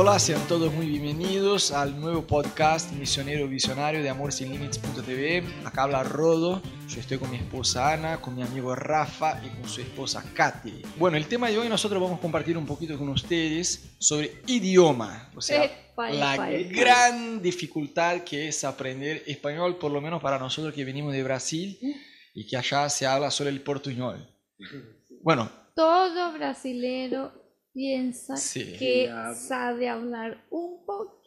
Hola, sean todos muy bienvenidos al nuevo podcast Misionero Visionario de AmorSinLimits.tv. Acá habla Rodo, yo estoy con mi esposa Ana, con mi amigo Rafa y con su esposa Katy. Bueno, el tema de hoy nosotros vamos a compartir un poquito con ustedes sobre idioma, o sea, Epa, la gran dificultad que es aprender español, por lo menos para nosotros que venimos de Brasil y que allá se habla solo el portuñol. Bueno, Todo brasilero piensa Sí. que Ya. sabe hablar un poquitito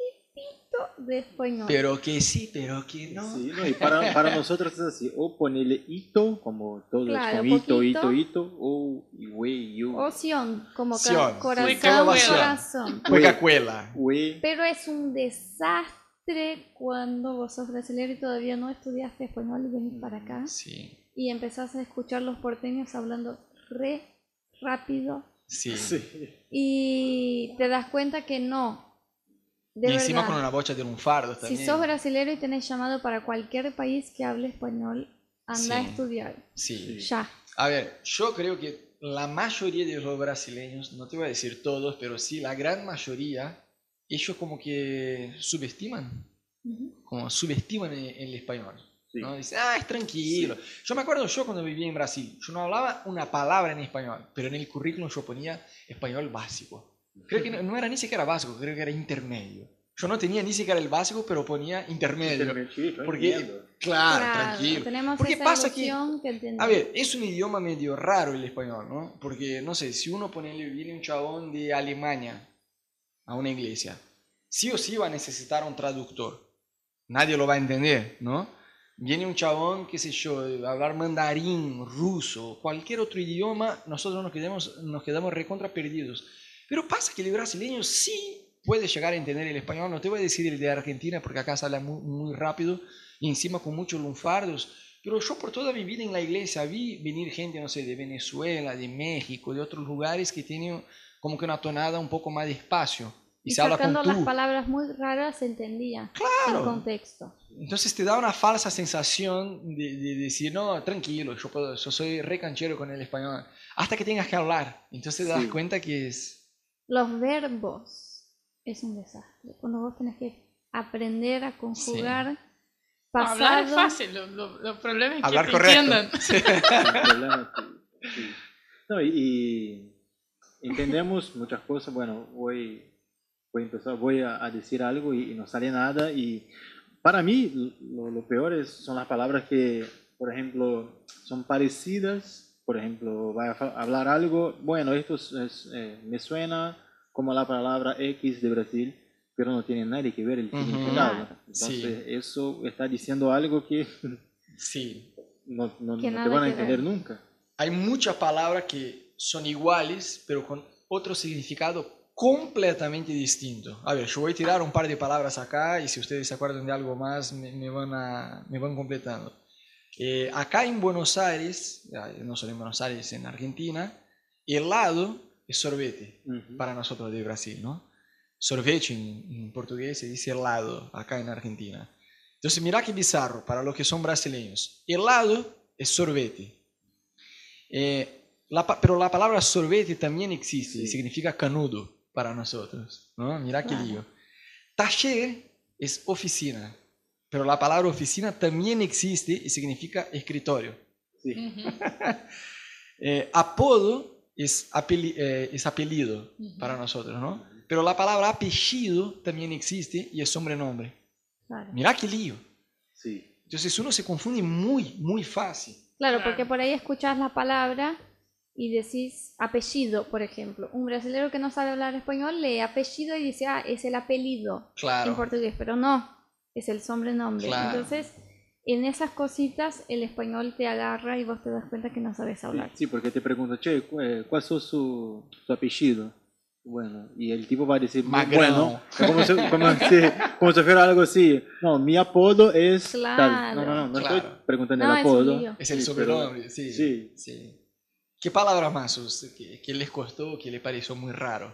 de español. pero que sí, pero que no. Sí, no, y para, para nosotros es así, o ponerle hito, como todo Claro, es con hito, poquito. hito, hito, o we, you, O Sion, como Sion, corazón, como Sion. corazón. We, Pero es un desastre cuando vos sos brasileño y todavía no estudiaste español y venís para acá Sí, y empezás a escuchar los porteños hablando re rápido sí. sí. y te das cuenta que no. De y encima verdad. con una bocha de lunfardos Si también. sos brasileño y tenés llamado para cualquier país que hable español, anda a Sí. estudiar. Sí. Ya. A ver, yo creo que la mayoría de los brasileños, no te voy a decir todos, pero sí la gran mayoría, ellos como que subestiman, Ujú. como subestiman el, el español. Sí. ¿no? Dicen, ah, es tranquilo. Yo me acuerdo yo cuando vivía en Brasil, yo no hablaba una palabra en español, pero en el currículum yo ponía español básico. Creo que no, no era ni siquiera básico, creo que era intermedio. Yo no tenía ni siquiera el básico, pero ponía intermedio. Sí, yo Porque, claro, Claro, tranquilo. Tenemos Porque esa pasa que- que. A ver, es un idioma medio raro el español, ¿no? Porque, no sé, si uno pone, viene un chabón de Alemania a una iglesia, sí o sí va a necesitar un traductor. Nadie lo va a entender, ¿no? Viene un chabón, qué sé yo, hablar mandarín, ruso, cualquier otro idioma, nosotros nos quedamos, nos quedamos recontra perdidos. Pero pasa que el brasileño sí puede llegar a entender el español, no te voy a decir el de Argentina porque acá se habla muy, muy rápido y encima con muchos lunfardos, pero yo por toda mi vida en la iglesia vi venir gente, no sé, de Venezuela, de México, de otros lugares que tienen como que una tonada un poco más despacio y, y se habla con sacando tú. las palabras muy raras se entendía Claro. el contexto. Entonces te da una falsa sensación de, de decir, no, tranquilo, yo, puedo, yo soy re canchero con el español, hasta que tengas que hablar. Entonces te das Sí. cuenta que es... Los verbos es un desastre. Cuando vos tenés que aprender a conjugar pasado. Hablar es fácil, lo, lo- lo problema es Hablar que te correcto. entiendan. Sí. No, y, y entendemos muchas cosas. Bueno, voy, voy a empezar, voy a, a decir algo y, y no sale nada. Y para mí, lo, lo peor es, son las palabras que, por ejemplo, son parecidas. Por ejemplo, voy a hablar algo, bueno, esto es, es, eh, me suena como la palabra X de Brasil, pero no tiene nada que ver el significado. Sí. Entonces, eso está diciendo algo que Sí. no, no- Que no te van a entender ver. nunca. Hay muchas palabras que son iguales, pero con otro significado completamente distinto. A ver, yo voy a tirar un par de palabras acá y si ustedes se acuerdan de algo más, me, me van, a, me van completando. Eh, acá en Buenos Aires, no solo en Buenos Aires, en Argentina, helado es sorbete para nosotros de Brasil, ¿no? Sorvete en, en portugués se dice helado acá en Argentina. Entonces, mira qué bizarro para los que son brasileños. Helado es sorbete. Eh, la pero la palabra sorbete también existe y significa canudo para nosotros, ¿no? Mira qué lío. Taller es oficina, pero la palabra oficina también existe y significa escritorio. Sí. Eh, apodo es, apeli- eh, es apellido para nosotros, ¿no? Pero la palabra apellido también existe y es sobrenombre. Claro. Mira qué lío. Sí. Entonces uno se confunde muy, muy fácil. Claro, Claro. porque por ahí escuchás la palabra y decís apellido, por ejemplo. Un brasileño que no sabe hablar español lee apellido y dice, ah, es el apellido en Claro. portugués, pero no, es el sobrenombre. Claro. Entonces, en esas cositas el español te agarra y vos te das cuenta que no sabes hablar. Sí, porque te pregunto, che, eh, ¿cuál es su, su apellido? Bueno, y el tipo va a decir, Magrão. bueno, como si, como, si, como si fuera algo así. No, mi apodo es tal. Claro. No, no, no, no Claro. estoy preguntando No, el es apodo. lío. Es el sobrenombre, sí, sí. sí. ¿Qué palabra más que, que les costó, que les pareció muy raro?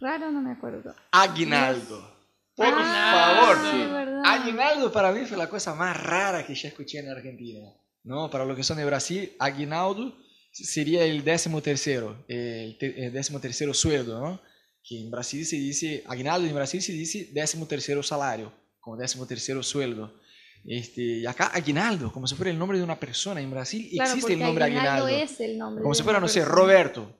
Raro, no me acuerdo. Aguinaldo. Por Ah, favor. sí. Aguinaldo para mí fue la cosa más rara que ya escuché en Argentina. ¿no? Para los que son de Brasil, aguinaldo sería el décimo tercero, el, te- el décimo tercero sueldo, ¿no? que en Brasil se dice, aguinaldo en Brasil se dice décimo tercero salario, como décimo tercero sueldo. Este, y acá aguinaldo, como si fuera el nombre de una persona. En Brasil Claro, existe el nombre aguinaldo aguinaldo. es el nombre. Como si fuera, no sé. Roberto.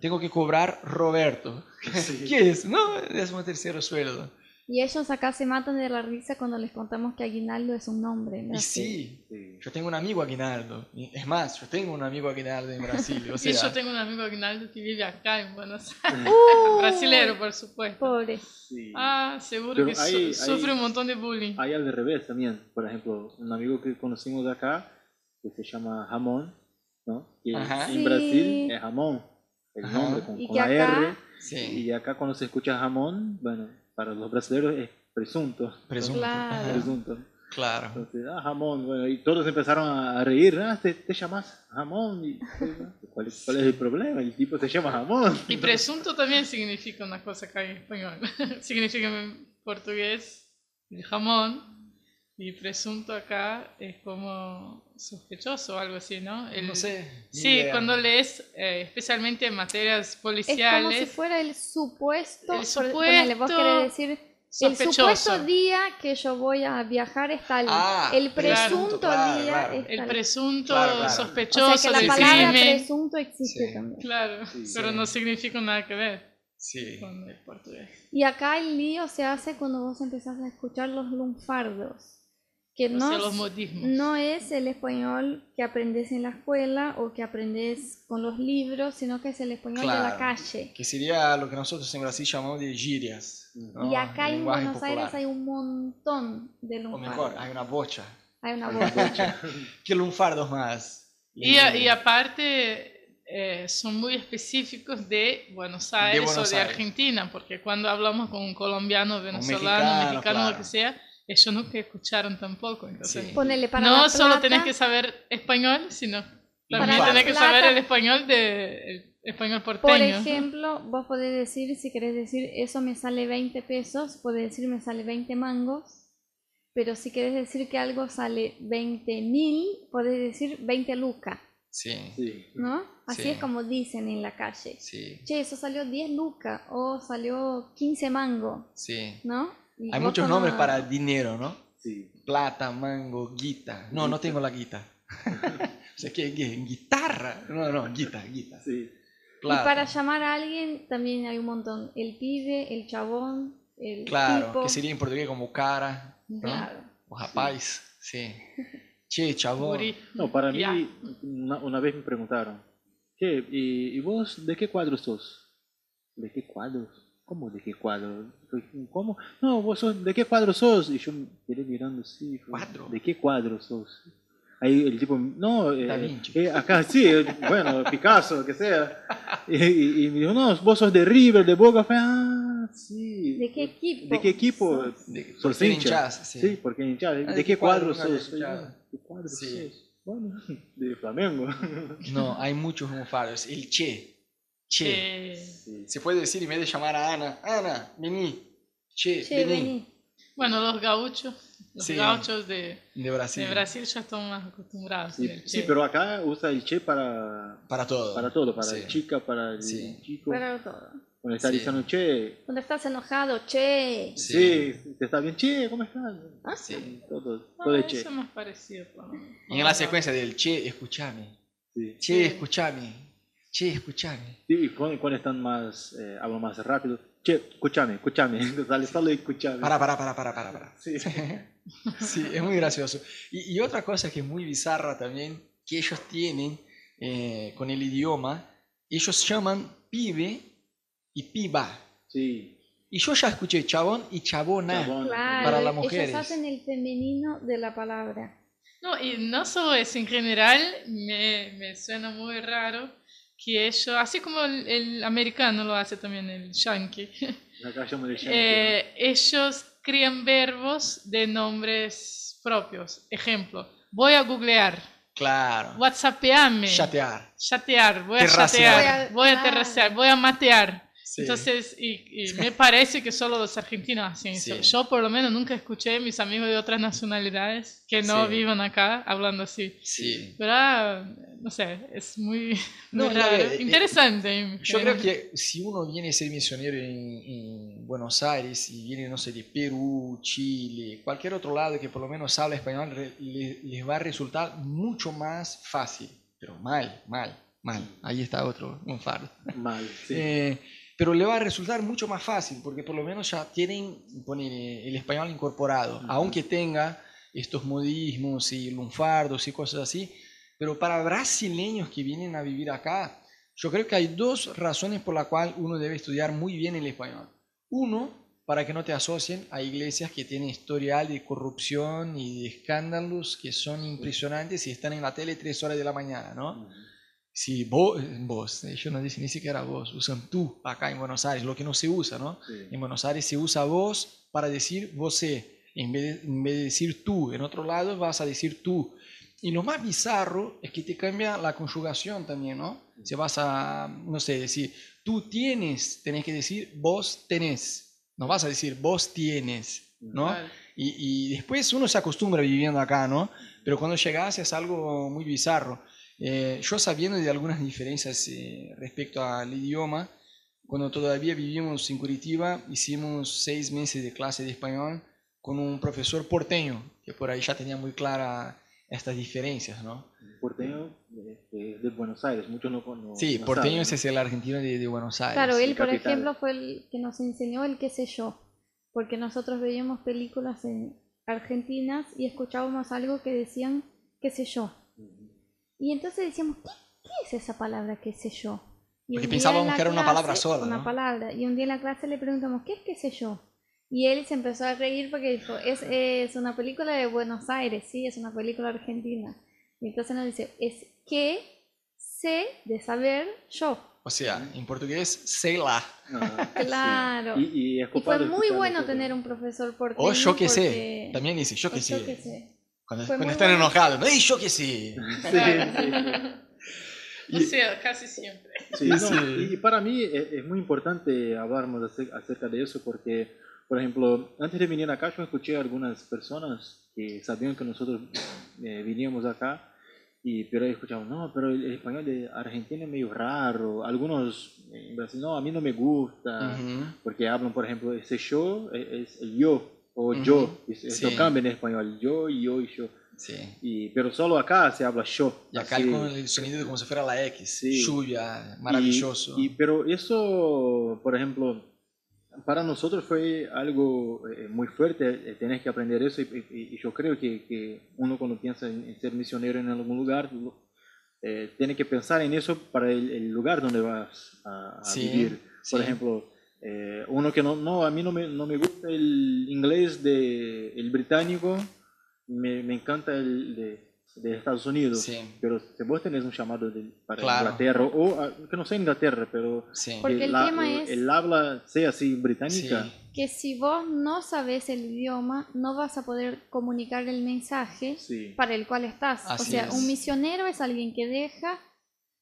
Tengo que cobrar Roberto. Sí. ¿Qué es? No, décimo tercero sueldo. Y ellos acá se matan de la risa cuando les contamos que aguinaldo es un nombre. Y sí, Sí. yo tengo un amigo aguinaldo. Y Es más, yo tengo un amigo aguinaldo en Brasil. O Y sea, yo tengo un amigo Aguinaldo que vive acá en Buenos Aires. Uh, Brasilero, por supuesto. Pobre. Sí. Ah, seguro Pero que su- hay- sufre hay- un montón de bullying. Hay al revés también. Por ejemplo, un amigo que conocimos de acá, que se llama Jamón, ¿no? Y Ajá. en Sí. Brasil es Jamón, el Ajá. nombre con, Y con la acá- R. sí, Y acá cuando se escucha jamón, bueno, para los brasileños es presunto. presunto. Claro. Presunto. Claro. Entonces, ah, jamón, bueno, y todos empezaron a reír, ah, te, te llamas jamón. Y, ¿cuál, es, cuál es el problema? El tipo se llama jamón. Y presunto también significa una cosa acá en español. significa en portugués el jamón. Y presunto acá es como sospechoso o algo así, ¿no? El- No sé. Sí, idea. cuando lees, eh, especialmente en materias Es como si policiales, fuera el supuesto. El por- ponele, vos supuesto querés decir. El sospechoso. supuesto día que yo voy a viajar es tal. Ah, el presunto Claro, día claro. es el tal. presunto Claro, claro. sospechoso o sea que la del palabra presunto existe Sí. también. Claro, Sí. pero Sí. no significa nada que ver Sí. con el portugués. Y acá el lío se hace cuando vos empezás a escuchar los lunfardos. Que O no, no es el español que aprendes en la escuela o que aprendes con los libros, sino que es el español de la Claro. calle. Que sería lo que nosotros en Brasil llamamos de gírias. ¿no? Y acá en Buenos Aires popular. hay un montón de O lunfardos. mejor, hay una bocha. Hay una bocha. ¿Qué lunfardos más? Y, a- y aparte eh, son muy específicos de Buenos Aires Buenos o de Aires. Argentina, porque cuando hablamos con un colombiano, venezolano, mexicano, mexicano, claro. lo que sea, ellos nunca escucharon tampoco. Entonces, Sí. Ponele para no La solo tenés que saber español, sino Para también La tenés que Plata- saber el español de el español Por porteño. ejemplo, vos podés decir, si querés decir, eso me sale 20 pesos, podés decir me sale 20 mangos, pero si querés decir que algo sale 20 mil, podés decir 20 lucas, Sí, Sí. ¿no? Así Sí. es como dicen en la calle. sí, Che, eso salió 10 lucas o salió 15 mangos, sí. ¿no? Hay muchos como- nombres para dinero, ¿no? Sí. Plata, mango, guita. No, no tengo la guita. o sea, ¿qué, qué? ¿Guitarra? No, no, guita, guita. Sí. Y para llamar a alguien también hay un montón. El pibe, el chabón, el Claro, tipo. que sería en portugués como cara, ¿no? Claro. O rapaz, sí. Che, chabón. No, para mí, una, una vez me preguntaron, ¿qué? ¿Y, y vos de qué cuadro sos? ¿De qué cuadros? ¿Cómo de qué cuadro? ¿Cómo? No, vos sos, ¿de qué cuadro sos? Y yo me quedé mirando así. fue, ¿Cuadro? ¿De qué cuadro sos? Ahí el tipo, no, eh, eh, acá sí, eh, bueno, Picasso, lo que sea. Y, y- y me dijo, no, vos sos de River, de Boca. Fue, ah, sí. ¿De qué equipo? ¿De qué equipo? De- ¿Sos ¿por qué hincha? hinchás? Sí, Sí. porque hinchás. ¿De, Ah, ¿de qué qué cuadro cuadro sos? escuchado? ¿De qué cuadro Sí. sos? Bueno, de Flamengo. No, hay muchos lunfardos. El che. Che. Sí. Se puede decir en vez de llamar a Ana, Ana, vení. Che, Che, vení. vení. bueno, los gauchos, los Sí. gauchos de, De Brasil. de Brasil ya están más acostumbrados. Sí, con sí, pero acá usa el che para, Para todo. para todo, para Sí. la chica, para el Sí. chico. Para todo. Cuando está Sí. diciendo che, Cuando estás enojado, che. sí. te está bien, che, ¿cómo estás? Ah, Sí. Todo, Ah, todo de eso che. es más parecido. menos. Y en la secuencia del che, escúchame. Sí. Che, Sí. Che, escúchame. Sí, cuando, cuando están más, eh, hablan más rápido, che, escúchame, escúchame, sale solo escúchame. Para, para, para, para, para, para. Sí. Sí, es muy gracioso. Y, y otra cosa que es muy bizarra también, que ellos tienen eh, con el idioma, ellos llaman pibe y piba. Sí. Y yo ya escuché chabón y chabona. Chabón. Claro, Para las ellos mujeres. hacen el femenino de la palabra. No, y no solo eso, en general me, me suena muy raro que ellos, así como el, el americano lo hace también, el yankee, Acá llamo de yankee. eh, ellos crían verbos de nombres propios. Ejemplo, voy a googlear, Claro. whatsappearme, Chatear. chatear, voy a Terracear. chatear, voy a Claro. terracear, voy a matear. Sí. Entonces, y, y me parece que solo los argentinos hacen eso. Sí. Yo por lo menos nunca escuché a mis amigos de otras nacionalidades que no Sí. vivan acá hablando así. Sí. Pero, ah, no sé, es muy, No, muy raro. eh, Interesante. Yo creo que si uno viene a ser misionero en, en Buenos Aires y viene, no sé, de Perú, Chile, cualquier otro lado que por lo menos habla español, re- le- les va a resultar mucho más fácil. Pero mal, mal, mal. Ahí está otro, un fardo. Mal, sí. Eh, pero le va a resultar mucho más fácil porque por lo menos ya tienen ponele, el español incorporado, Ujú. aunque tenga estos modismos y lunfardos y cosas así. Pero para brasileños que vienen a vivir acá, yo creo que hay dos razones por las cuales uno debe estudiar muy bien el español. Uno, para que no te asocien a iglesias que tienen historial de corrupción y de escándalos que son impresionantes y están en la tele tres horas de la mañana, ¿no? Si vos, vos, ellos no dicen ni siquiera vos, usan tú acá en Buenos Aires, lo que no se usa, ¿no? Sí. En Buenos Aires se usa vos para decir vosé. En vez, de, en vez de decir tú, en otro lado vas a decir tú. Y lo más bizarro es que te cambia la conjugación también, ¿no? Si vas a, no sé, decir tú tienes, tenés que decir vos tenés. No vas a decir vos tienes, ¿no? Y, y después uno se acostumbra viviendo acá, ¿no? Pero cuando llegas es algo muy bizarro. Eh, yo sabiendo de algunas diferencias eh, respecto al idioma, cuando todavía vivimos en Curitiba, hicimos seis meses de clase de español con un profesor porteño, que por ahí ya tenía muy clara estas diferencias, ¿no? Porteño este, de Buenos Aires, muchos no, no Sí, no porteño saben, ese es el argentino de, de Buenos Aires. Claro, él, por capital. ejemplo, fue el que nos enseñó el qué sé yo, porque nosotros veíamos películas en argentinas y escuchábamos algo que decían qué sé yo. Y entonces decíamos, ¿qué, qué es esa palabra qué sé yo? Y Porque un pensábamos que era una palabra sola, Una ¿no? palabra. Y un día en la clase le preguntamos, ¿qué es qué sé yo? Y él se empezó a reír porque dijo, es, es una película de Buenos Aires, sí, es una película argentina. Y entonces nos dice, es que sé de saber yo. O sea, en portugués, sei lá. Ah, sí. Claro. Y, y es Y fue muy bueno tener un profesor porteño. O yo que sé. porque- También dice, yo o que yo sé. que sé. Cuando, cuando están bueno. enojados, ¡ay, yo que sé! Sí, sí. O sea, casi siempre. Sí, no, Sí. Y para mí es, es muy importante hablarnos acer- acerca de eso porque, por ejemplo, antes de venir acá yo escuché a algunas personas que sabían que nosotros eh, viníamos acá, y, pero escuchaban, no, pero el, español de Argentina es medio raro, algunos eh, en Brasil, no, a mí no me gusta, Ujú. porque hablan, por ejemplo, ese yo es, es el yo, o yo, es- esto sí. cambia en español, yo, y yo y yo, Sí. y, pero solo acá se habla yo. Y acá así. con el sonido como si fuera la X. Sí. Lluvia, maravilloso. Y, y- pero eso, por ejemplo, para nosotros fue algo eh, muy fuerte, eh, tenés que aprender eso y, y- y yo creo que, que uno cuando piensa en, en ser misionero en algún lugar, lo- eh, tiene que pensar en eso para el, el lugar donde vas a, a Sí, vivir. Por ejemplo, eh, uno que no, no, a mí no me, no me gusta el inglés de el británico, me, me encanta el de, de Estados Unidos. Sí. Pero si vos tenés un llamado de- para Claro. Inglaterra, o ah, que no sea Inglaterra, pero Sí. Porque que el la- tema es- el habla sea así británica. Sí. Que si vos no sabes el idioma, no vas a poder comunicar el mensaje Sí. para el cual estás. o sea, es. un misionero es alguien que deja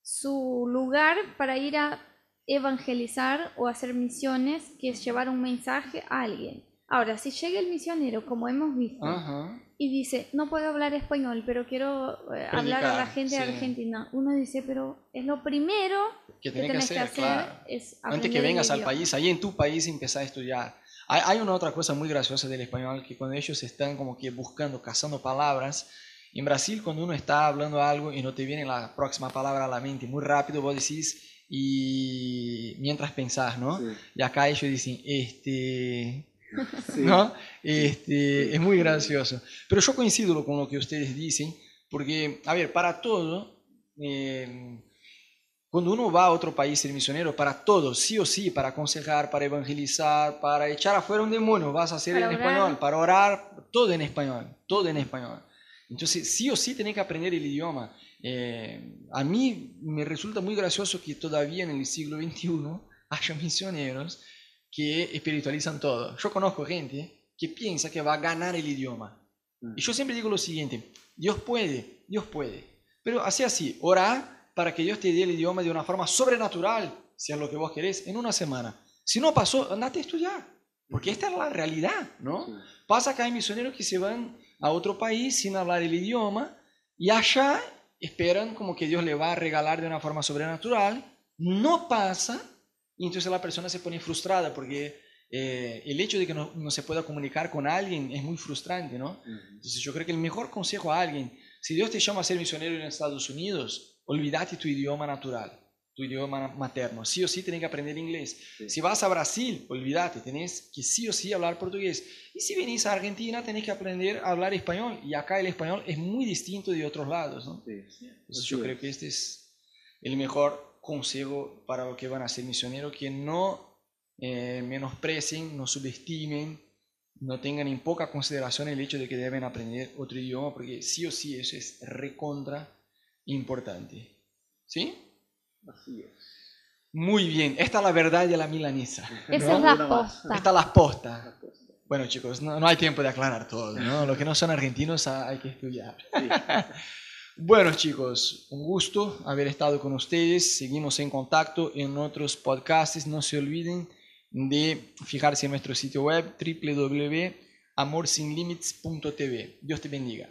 su lugar para ir a evangelizar o hacer misiones, que es llevar un mensaje a alguien. Ahora, si llega el misionero, como hemos visto, Ajá. y dice, no puedo hablar español, pero quiero eh, hablar a la gente de. Argentina, uno dice, pero es lo primero Que que tenés que hacer, que hacer, claro. es Antes que vengas al país, ahí en tu país empezar a estudiar. Hay, hay una otra cosa muy graciosa del español, que cuando ellos están como que buscando, cazando palabras, en Brasil cuando uno está hablando algo y no te viene la próxima palabra a la mente muy rápido, vos decís y mientras pensás, ¿no? Sí. Y acá ellos dicen, este, Sí. ¿no? Este, es muy gracioso. Pero yo coincido con lo que ustedes dicen, porque, a ver, para todo, eh, cuando uno va a otro país ser misionero, para todo, sí o sí, para aconsejar, para evangelizar, para echar afuera un demonio, vas a hacer Para en orar. español, para orar, todo en español, todo en español. Entonces, sí o sí tenés que aprender el idioma. Eh, a mí me resulta muy gracioso que todavía en el siglo XXI haya misioneros que espiritualizan todo. Yo conozco gente que piensa que va a ganar el idioma. Mm. Y yo siempre digo lo siguiente, Dios puede, Dios puede. Pero así así, ora para que Dios te dé el idioma de una forma sobrenatural, si es lo que vos querés, en una semana. Si no pasó, andate a estudiar, porque esta es la realidad, ¿no? Sí. Pasa que hay misioneros que se van a otro país sin hablar el idioma y allá esperan como que Dios le va a regalar de una forma sobrenatural, no pasa y entonces la persona se pone frustrada porque eh, el hecho de que no, no se pueda comunicar con alguien es muy frustrante, ¿no? Entonces yo creo que el mejor consejo a alguien, si Dios te llama a ser misionero en Estados Unidos, olvídate tu idioma natural, tu idioma materno. Sí o sí tenés que aprender inglés. Sí. Si vas a Brasil, olvídate, tenés que sí o sí hablar portugués. Y si venís a Argentina, tenés que aprender a hablar español. Y acá el español es muy distinto de otros lados, ¿no? Sí. Entonces yo creo que este es el mejor consejo para los que van a ser misioneros, que no eh, menosprecien, no subestimen, no tengan en poca consideración el hecho de que deben aprender otro idioma, porque sí o sí eso es recontra importante. ¿Sí? Así es. Muy bien, esta es la verdad de la milanesa. Esa ¿no? es la posta. Esta es la posta. Bueno chicos, no, no hay tiempo de aclarar todo, ¿no? Los que no son argentinos ah, hay que estudiar. Sí. Bueno chicos, un gusto haber estado con ustedes. Seguimos en contacto en otros podcasts. No se olviden de fijarse en nuestro sitio web www.amorsinlimits.tv. Dios te bendiga.